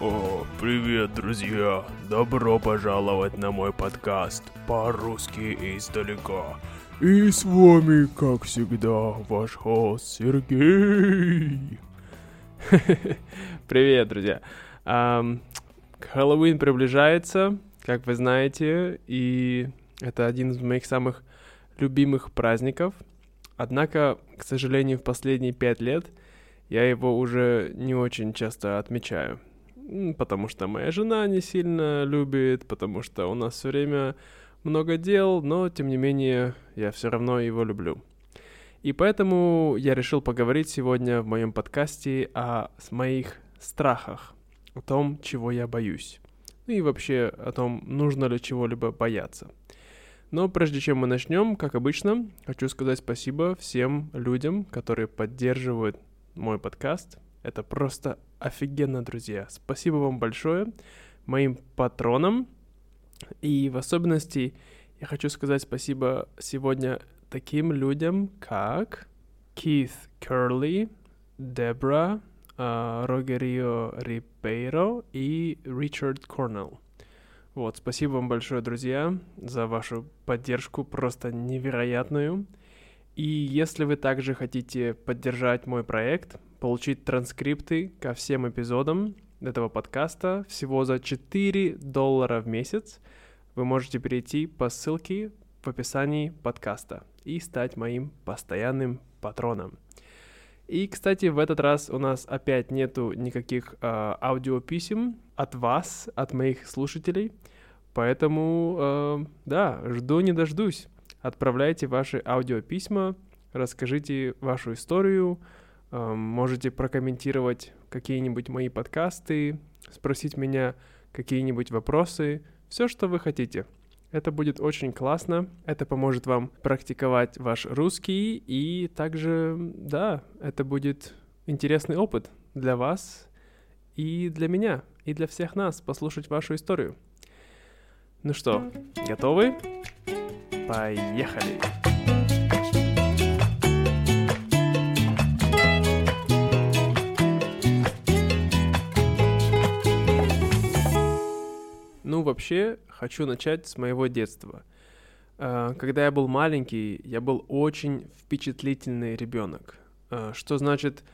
О, привет, друзья! Добро пожаловать на мой подкаст по-русски издалека. И с вами, как всегда, ваш хост Сергей. Привет, друзья. Хэллоуин приближается, как вы знаете, и это один из моих самых любимых праздников. Однако, к сожалению, в последние пять лет я его уже не очень часто отмечаю потому что моя жена не сильно любит, потому что у нас все время много дел, но тем не менее я все равно его люблю. И поэтому я решил поговорить сегодня в моем подкасте о моих страхах, о том, чего я боюсь. Ну и вообще о том, нужно ли чего-либо бояться. Но прежде чем мы начнем, как обычно, хочу сказать спасибо всем людям, которые поддерживают мой подкаст, это просто офигенно, друзья. Спасибо вам большое, моим патронам. И в особенности я хочу сказать спасибо сегодня таким людям, как Keith Curley, Дебра, Рогерио Рипейро и Ричард Корнелл. Вот, спасибо вам большое, друзья, за вашу поддержку, просто невероятную. И если вы также хотите поддержать мой проект, получить транскрипты ко всем эпизодам этого подкаста всего за 4 доллара в месяц. Вы можете перейти по ссылке в описании подкаста и стать моим постоянным патроном. И, кстати, в этот раз у нас опять нету никаких э, аудиописем от вас, от моих слушателей. Поэтому, э, да, жду не дождусь. Отправляйте ваши аудиописьма, расскажите вашу историю, Можете прокомментировать какие-нибудь мои подкасты, спросить меня какие-нибудь вопросы, все, что вы хотите. Это будет очень классно, это поможет вам практиковать ваш русский, и также, да, это будет интересный опыт для вас и для меня, и для всех нас послушать вашу историю. Ну что, готовы? Поехали! Ну, вообще, хочу начать с моего детства. А, когда я был маленький, я был очень впечатлительный ребенок. А, что значит,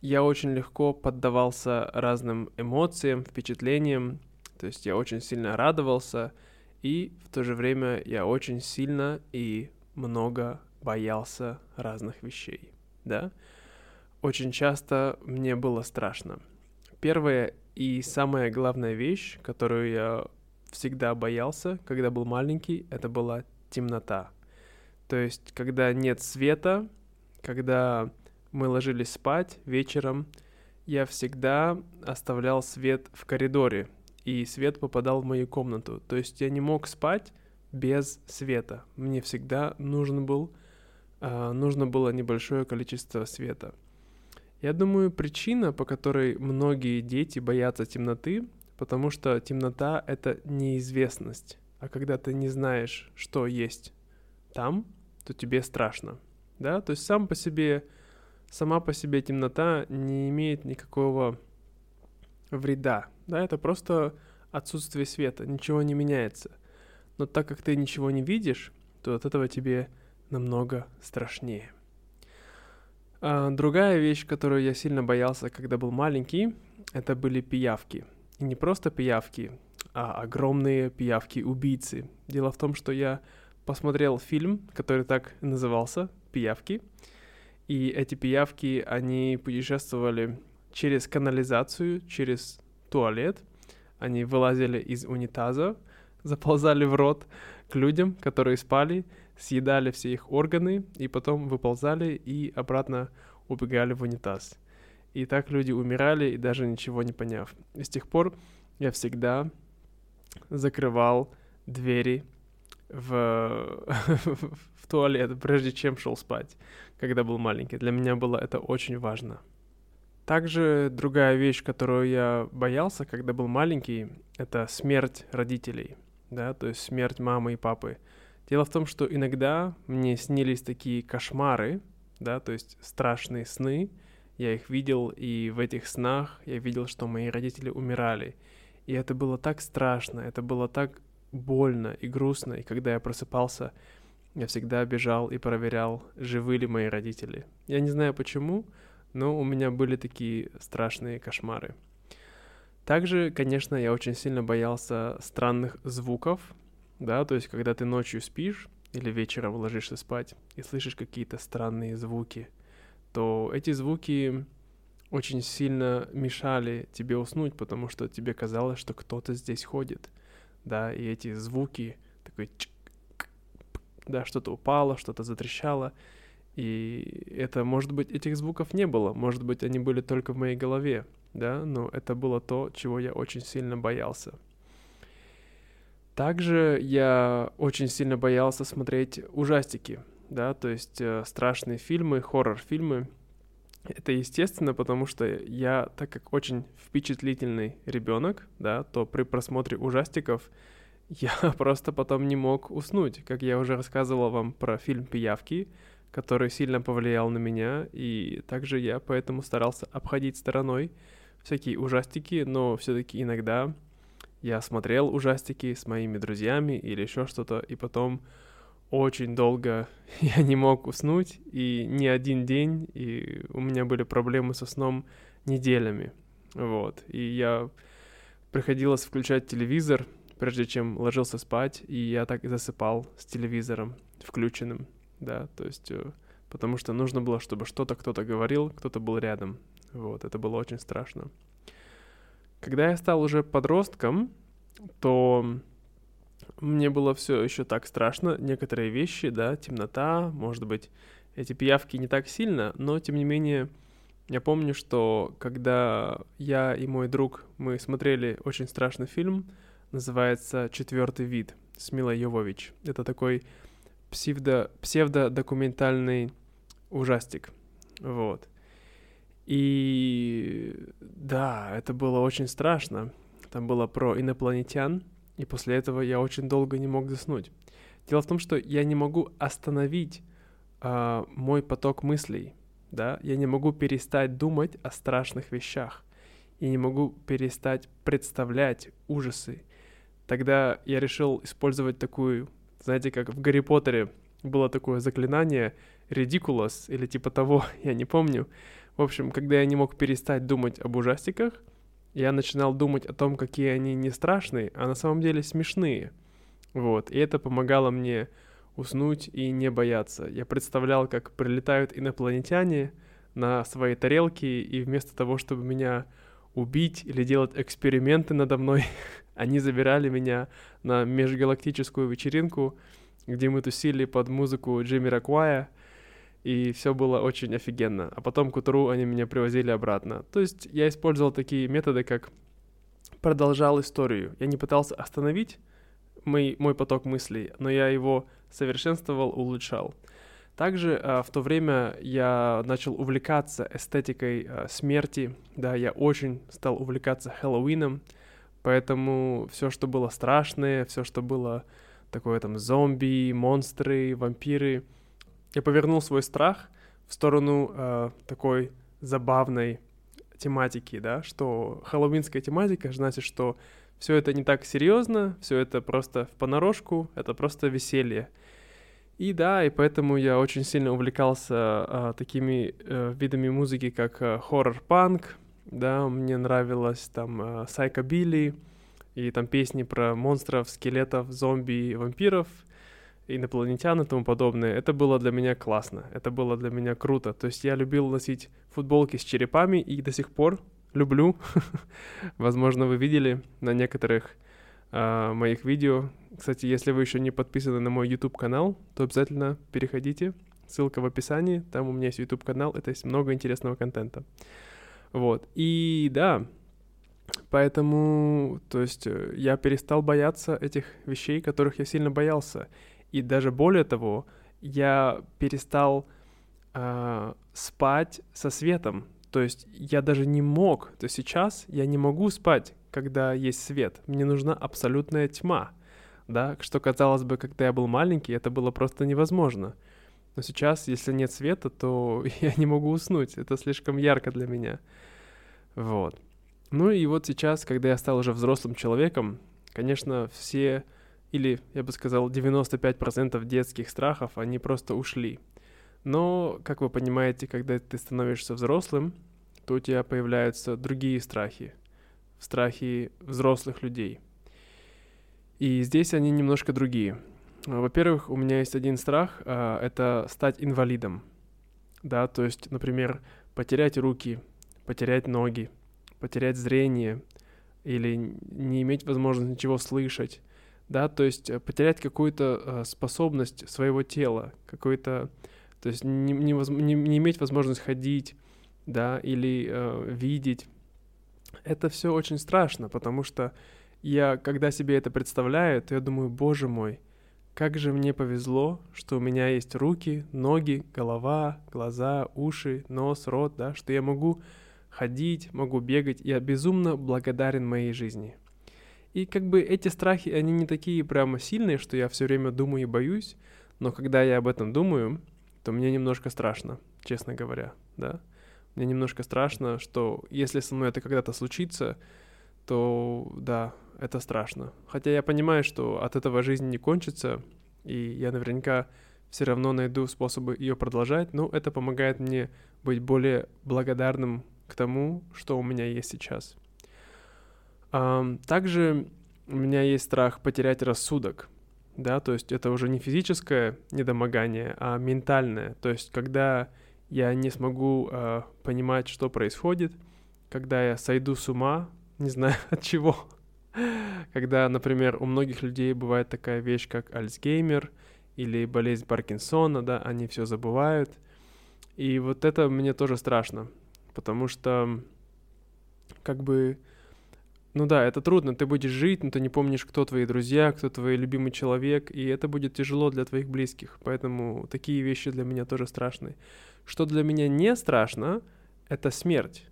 я очень легко поддавался разным эмоциям, впечатлениям. То есть я очень сильно радовался, и в то же время я очень сильно и много боялся разных вещей, да? Очень часто мне было страшно. Первая и самая главная вещь, которую я всегда боялся, когда был маленький, это была темнота. То есть, когда нет света, когда мы ложились спать вечером, я всегда оставлял свет в коридоре, и свет попадал в мою комнату. То есть я не мог спать без света. Мне всегда нужен был, э, нужно было небольшое количество света. Я думаю, причина, по которой многие дети боятся темноты, потому что темнота — это неизвестность. А когда ты не знаешь, что есть там, то тебе страшно, да? То есть сам по себе, сама по себе темнота не имеет никакого вреда, да? Это просто отсутствие света, ничего не меняется. Но так как ты ничего не видишь, то от этого тебе намного страшнее. А другая вещь, которую я сильно боялся, когда был маленький, это были пиявки — и не просто пиявки, а огромные пиявки-убийцы. Дело в том, что я посмотрел фильм, который так назывался «Пиявки», и эти пиявки, они путешествовали через канализацию, через туалет, они вылазили из унитаза, заползали в рот к людям, которые спали, съедали все их органы, и потом выползали и обратно убегали в унитаз. И так люди умирали, и даже ничего не поняв. И с тех пор я всегда закрывал двери в, в туалет, прежде чем шел спать, когда был маленький. Для меня было это очень важно. Также другая вещь, которую я боялся, когда был маленький, это смерть родителей, да, то есть смерть мамы и папы. Дело в том, что иногда мне снились такие кошмары, да, то есть страшные сны, я их видел, и в этих снах я видел, что мои родители умирали. И это было так страшно, это было так больно и грустно, и когда я просыпался, я всегда бежал и проверял, живы ли мои родители. Я не знаю почему, но у меня были такие страшные кошмары. Также, конечно, я очень сильно боялся странных звуков, да, то есть когда ты ночью спишь или вечером ложишься спать и слышишь какие-то странные звуки, то эти звуки очень сильно мешали тебе уснуть, потому что тебе казалось, что кто-то здесь ходит, да, и эти звуки, такой да, что-то упало, что-то затрещало, и это, может быть, этих звуков не было, может быть, они были только в моей голове, да, но это было то, чего я очень сильно боялся. Также я очень сильно боялся смотреть ужастики, да, то есть э, страшные фильмы, хоррор-фильмы. Это естественно, потому что я, так как очень впечатлительный ребенок, да, то при просмотре ужастиков я просто потом не мог уснуть. Как я уже рассказывал вам про фильм «Пиявки», который сильно повлиял на меня, и также я поэтому старался обходить стороной всякие ужастики, но все-таки иногда я смотрел ужастики с моими друзьями или еще что-то, и потом очень долго я не мог уснуть, и не один день, и у меня были проблемы со сном неделями, вот, и я приходилось включать телевизор, прежде чем ложился спать, и я так и засыпал с телевизором включенным, да, то есть, э, потому что нужно было, чтобы что-то кто-то говорил, кто-то был рядом, вот, это было очень страшно. Когда я стал уже подростком, то мне было все еще так страшно. Некоторые вещи, да, темнота, может быть, эти пиявки не так сильно, но тем не менее, я помню, что когда я и мой друг, мы смотрели очень страшный фильм, называется «Четвертый вид» с Милой Йовович. Это такой псевдо, псевдодокументальный ужастик. Вот. И да, это было очень страшно. Там было про инопланетян, и после этого я очень долго не мог заснуть. Дело в том, что я не могу остановить э, мой поток мыслей, да, я не могу перестать думать о страшных вещах, и не могу перестать представлять ужасы. Тогда я решил использовать такую, знаете, как в Гарри Поттере было такое заклинание Ridiculous или типа того, я не помню. В общем, когда я не мог перестать думать об ужастиках, я начинал думать о том, какие они не страшные, а на самом деле смешные. Вот, и это помогало мне уснуть и не бояться. Я представлял, как прилетают инопланетяне на свои тарелки, и вместо того, чтобы меня убить или делать эксперименты надо мной, они забирали меня на межгалактическую вечеринку, где мы тусили под музыку Джимми Раквая, и все было очень офигенно. А потом к утру они меня привозили обратно. То есть я использовал такие методы, как продолжал историю. Я не пытался остановить мой, мой поток мыслей, но я его совершенствовал, улучшал. Также э, в то время я начал увлекаться эстетикой э, смерти, да, я очень стал увлекаться Хэллоуином, поэтому все, что было страшное, все, что было такое там зомби, монстры, вампиры — я повернул свой страх в сторону э, такой забавной тематики, да, что хэллоуинская тематика значит, что все это не так серьезно, все это просто в понарошку, это просто веселье. И да, и поэтому я очень сильно увлекался а, такими а, видами музыки, как а, хоррор-панк, да, мне нравилось там а, сайкобили, и там песни про монстров, скелетов, зомби, вампиров — инопланетян и тому подобное, это было для меня классно, это было для меня круто. То есть я любил носить футболки с черепами и до сих пор люблю. Возможно, вы видели на некоторых э, моих видео. Кстати, если вы еще не подписаны на мой YouTube канал, то обязательно переходите. Ссылка в описании. Там у меня есть YouTube канал. Это есть много интересного контента. Вот. И да, Поэтому, то есть, э, я перестал бояться этих вещей, которых я сильно боялся. И даже более того, я перестал э, спать со светом. То есть я даже не мог, то сейчас я не могу спать, когда есть свет. Мне нужна абсолютная тьма. Да, что казалось бы, когда я был маленький, это было просто невозможно. Но сейчас, если нет света, то я не могу уснуть. Это слишком ярко для меня. Вот. Ну и вот сейчас, когда я стал уже взрослым человеком, конечно, все, или я бы сказал, 95% детских страхов, они просто ушли. Но, как вы понимаете, когда ты становишься взрослым, то у тебя появляются другие страхи. Страхи взрослых людей. И здесь они немножко другие. Во-первых, у меня есть один страх, а, это стать инвалидом. Да, то есть, например, потерять руки, потерять ноги, потерять зрение или не иметь возможности ничего слышать, да, то есть э, потерять какую-то э, способность своего тела, какой-то, то есть не, не, не, не иметь возможность ходить, да, или э, видеть. Это все очень страшно, потому что я, когда себе это представляю, то я думаю, боже мой, как же мне повезло, что у меня есть руки, ноги, голова, глаза, уши, нос, рот, да, что я могу ходить, могу бегать. Я безумно благодарен моей жизни. И как бы эти страхи, они не такие прямо сильные, что я все время думаю и боюсь, но когда я об этом думаю, то мне немножко страшно, честно говоря, да. Мне немножко страшно, что если со мной это когда-то случится, то да, это страшно. Хотя я понимаю, что от этого жизнь не кончится, и я наверняка все равно найду способы ее продолжать, но это помогает мне быть более благодарным к тому, что у меня есть сейчас. Также у меня есть страх потерять рассудок, да, то есть это уже не физическое недомогание, а ментальное, то есть когда я не смогу э, понимать, что происходит, когда я сойду с ума, не знаю от чего, когда, например, у многих людей бывает такая вещь, как Альцгеймер или болезнь Паркинсона, да, они все забывают, и вот это мне тоже страшно, потому что как бы, ну да, это трудно, ты будешь жить, но ты не помнишь, кто твои друзья, кто твой любимый человек, и это будет тяжело для твоих близких, поэтому такие вещи для меня тоже страшны. Что для меня не страшно, это смерть.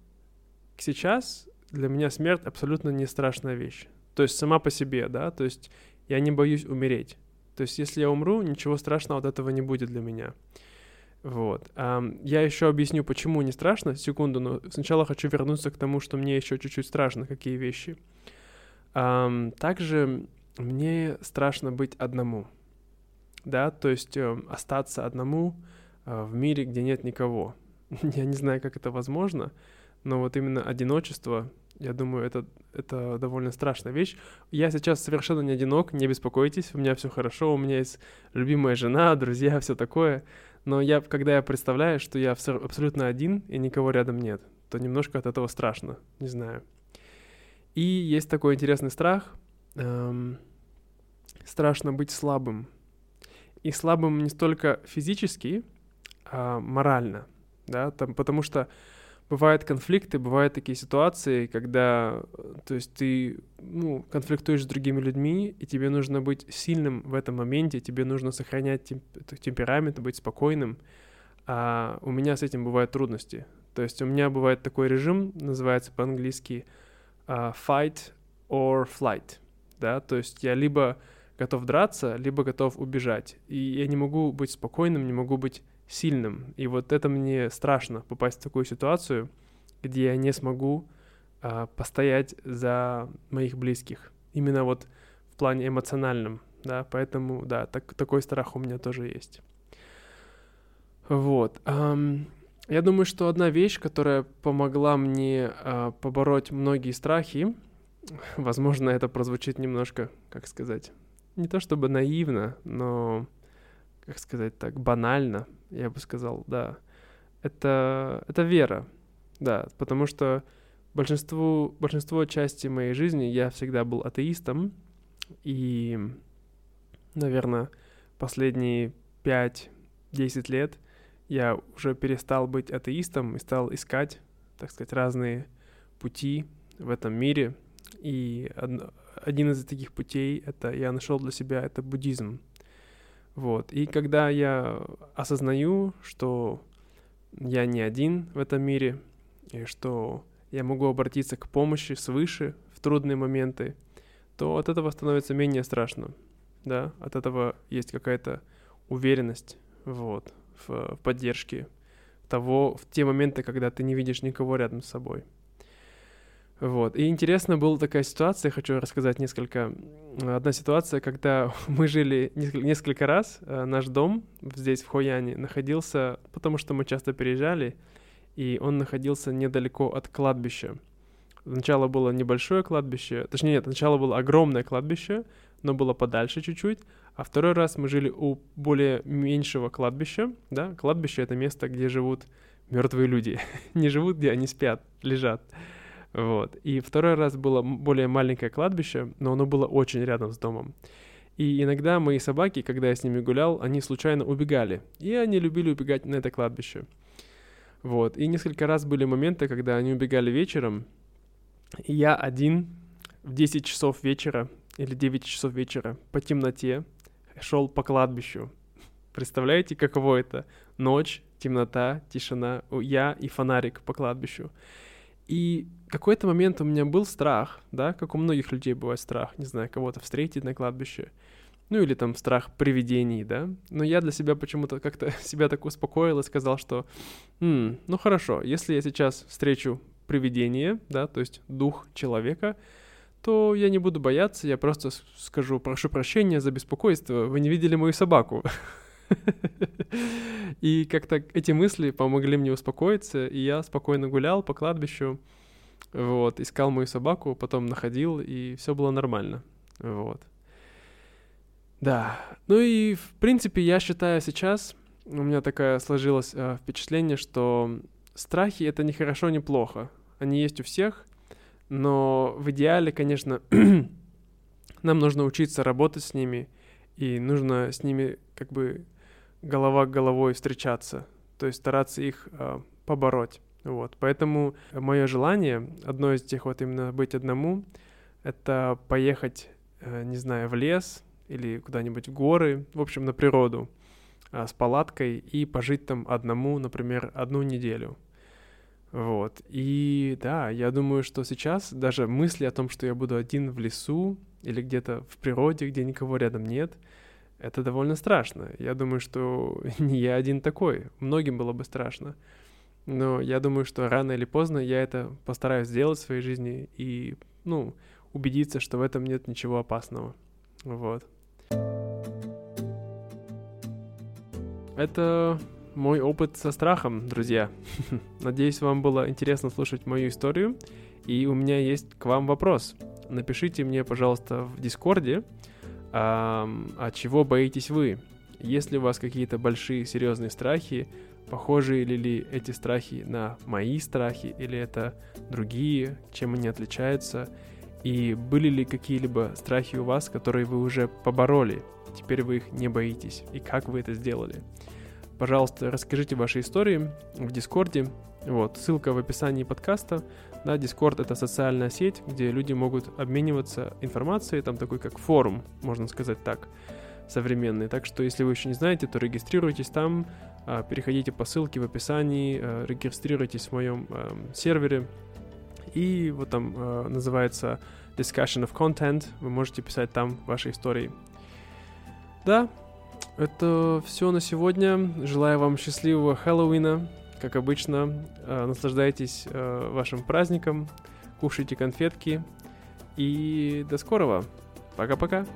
Сейчас для меня смерть абсолютно не страшная вещь. То есть сама по себе, да, то есть я не боюсь умереть. То есть если я умру, ничего страшного от этого не будет для меня. Вот. Я еще объясню, почему не страшно, секунду, но сначала хочу вернуться к тому, что мне еще чуть-чуть страшно, какие вещи. Также мне страшно быть одному, да, то есть э, остаться одному э, в мире, где нет никого. Я не знаю, как это возможно, но вот именно одиночество, я думаю, это, это довольно страшная вещь. Я сейчас совершенно не одинок, не беспокойтесь, у меня все хорошо, у меня есть любимая жена, друзья, все такое. Но я, когда я представляю, что я абсолютно один и никого рядом нет, то немножко от этого страшно, не знаю. И есть такой интересный страх. Эм, страшно быть слабым. И слабым не столько физически, а морально, да, там, потому что бывают конфликты, бывают такие ситуации, когда, то есть ты, ну, конфликтуешь с другими людьми, и тебе нужно быть сильным в этом моменте, тебе нужно сохранять темп темперамент, быть спокойным. А у меня с этим бывают трудности. То есть у меня бывает такой режим, называется по-английски uh, fight or flight, да, то есть я либо готов драться, либо готов убежать. И я не могу быть спокойным, не могу быть сильным. И вот это мне страшно попасть в такую ситуацию, где я не смогу а, постоять за моих близких. Именно вот в плане эмоциональном, да, поэтому, да, так, такой страх у меня тоже есть. Вот. Um, я думаю, что одна вещь, которая помогла мне uh, побороть многие страхи, возможно, это прозвучит немножко, как сказать, не то чтобы наивно, но, как сказать так, банально, я бы сказал, да. Это, это вера, да, потому что большинству, большинство части моей жизни я всегда был атеистом, и, наверное, последние 5-10 лет я уже перестал быть атеистом и стал искать, так сказать, разные пути в этом мире. И один из таких путей это я нашел для себя это буддизм. Вот. И когда я осознаю, что я не один в этом мире, и что я могу обратиться к помощи свыше в трудные моменты, то от этого становится менее страшно, да, от этого есть какая-то уверенность, вот, в, поддержке того, в те моменты, когда ты не видишь никого рядом с собой. Вот. И интересно была такая ситуация, хочу рассказать несколько. Одна ситуация, когда мы жили несколько, раз, э, наш дом здесь, в Хояне, находился, потому что мы часто переезжали, и он находился недалеко от кладбища. Сначала было небольшое кладбище, точнее нет, сначала было огромное кладбище, но было подальше чуть-чуть, а второй раз мы жили у более меньшего кладбища, да, кладбище — это место, где живут мертвые люди, не живут, где они спят, лежат. Вот. И второй раз было более маленькое кладбище, но оно было очень рядом с домом. И иногда мои собаки, когда я с ними гулял, они случайно убегали. И они любили убегать на это кладбище. Вот. И несколько раз были моменты, когда они убегали вечером, и я один в 10 часов вечера или 9 часов вечера по темноте шел по кладбищу. Представляете, каково это? Ночь, темнота, тишина, я и фонарик по кладбищу. И какой-то момент у меня был страх, да, как у многих людей бывает страх, не знаю, кого-то встретить на кладбище, ну или там страх привидений, да. Но я для себя почему-то как-то себя так успокоил и сказал, что, М, ну хорошо, если я сейчас встречу привидение, да, то есть дух человека, то я не буду бояться, я просто скажу, прошу прощения за беспокойство, вы не видели мою собаку. И как-то эти мысли помогли мне успокоиться, и я спокойно гулял по кладбищу, вот, искал мою собаку, потом находил, и все было нормально, вот. Да, ну и в принципе я считаю сейчас, у меня такое сложилось э, впечатление, что страхи это не хорошо, не плохо. Они есть у всех, но в идеале, конечно, нам нужно учиться работать с ними, и нужно с ними как бы голова к головой встречаться, то есть стараться их э, побороть. Вот, поэтому мое желание, одно из тех вот именно быть одному, это поехать, э, не знаю, в лес или куда-нибудь в горы, в общем, на природу э, с палаткой и пожить там одному, например, одну неделю. Вот. И да, я думаю, что сейчас даже мысли о том, что я буду один в лесу или где-то в природе, где никого рядом нет, это довольно страшно. Я думаю, что не я один такой. Многим было бы страшно. Но я думаю, что рано или поздно я это постараюсь сделать в своей жизни и, ну, убедиться, что в этом нет ничего опасного. Вот. Это мой опыт со страхом, друзья. Надеюсь, вам было интересно слушать мою историю. И у меня есть к вам вопрос. Напишите мне, пожалуйста, в Дискорде, а, а чего боитесь вы? Есть ли у вас какие-то большие серьезные страхи? Похожи ли, ли эти страхи на мои страхи или это другие? Чем они отличаются? И были ли какие-либо страхи у вас, которые вы уже побороли? Теперь вы их не боитесь. И как вы это сделали? Пожалуйста, расскажите ваши истории в Дискорде. Вот, ссылка в описании подкаста. Да, Discord — это социальная сеть, где люди могут обмениваться информацией, там такой как форум, можно сказать так, современный. Так что, если вы еще не знаете, то регистрируйтесь там, а, переходите по ссылке в описании, а, регистрируйтесь в моем эм, сервере, и вот там э, называется Discussion of Content, вы можете писать там ваши истории. Да, это все на сегодня. Желаю вам счастливого Хэллоуина. Как обычно, э, наслаждайтесь э, вашим праздником, кушайте конфетки. И до скорого. Пока-пока.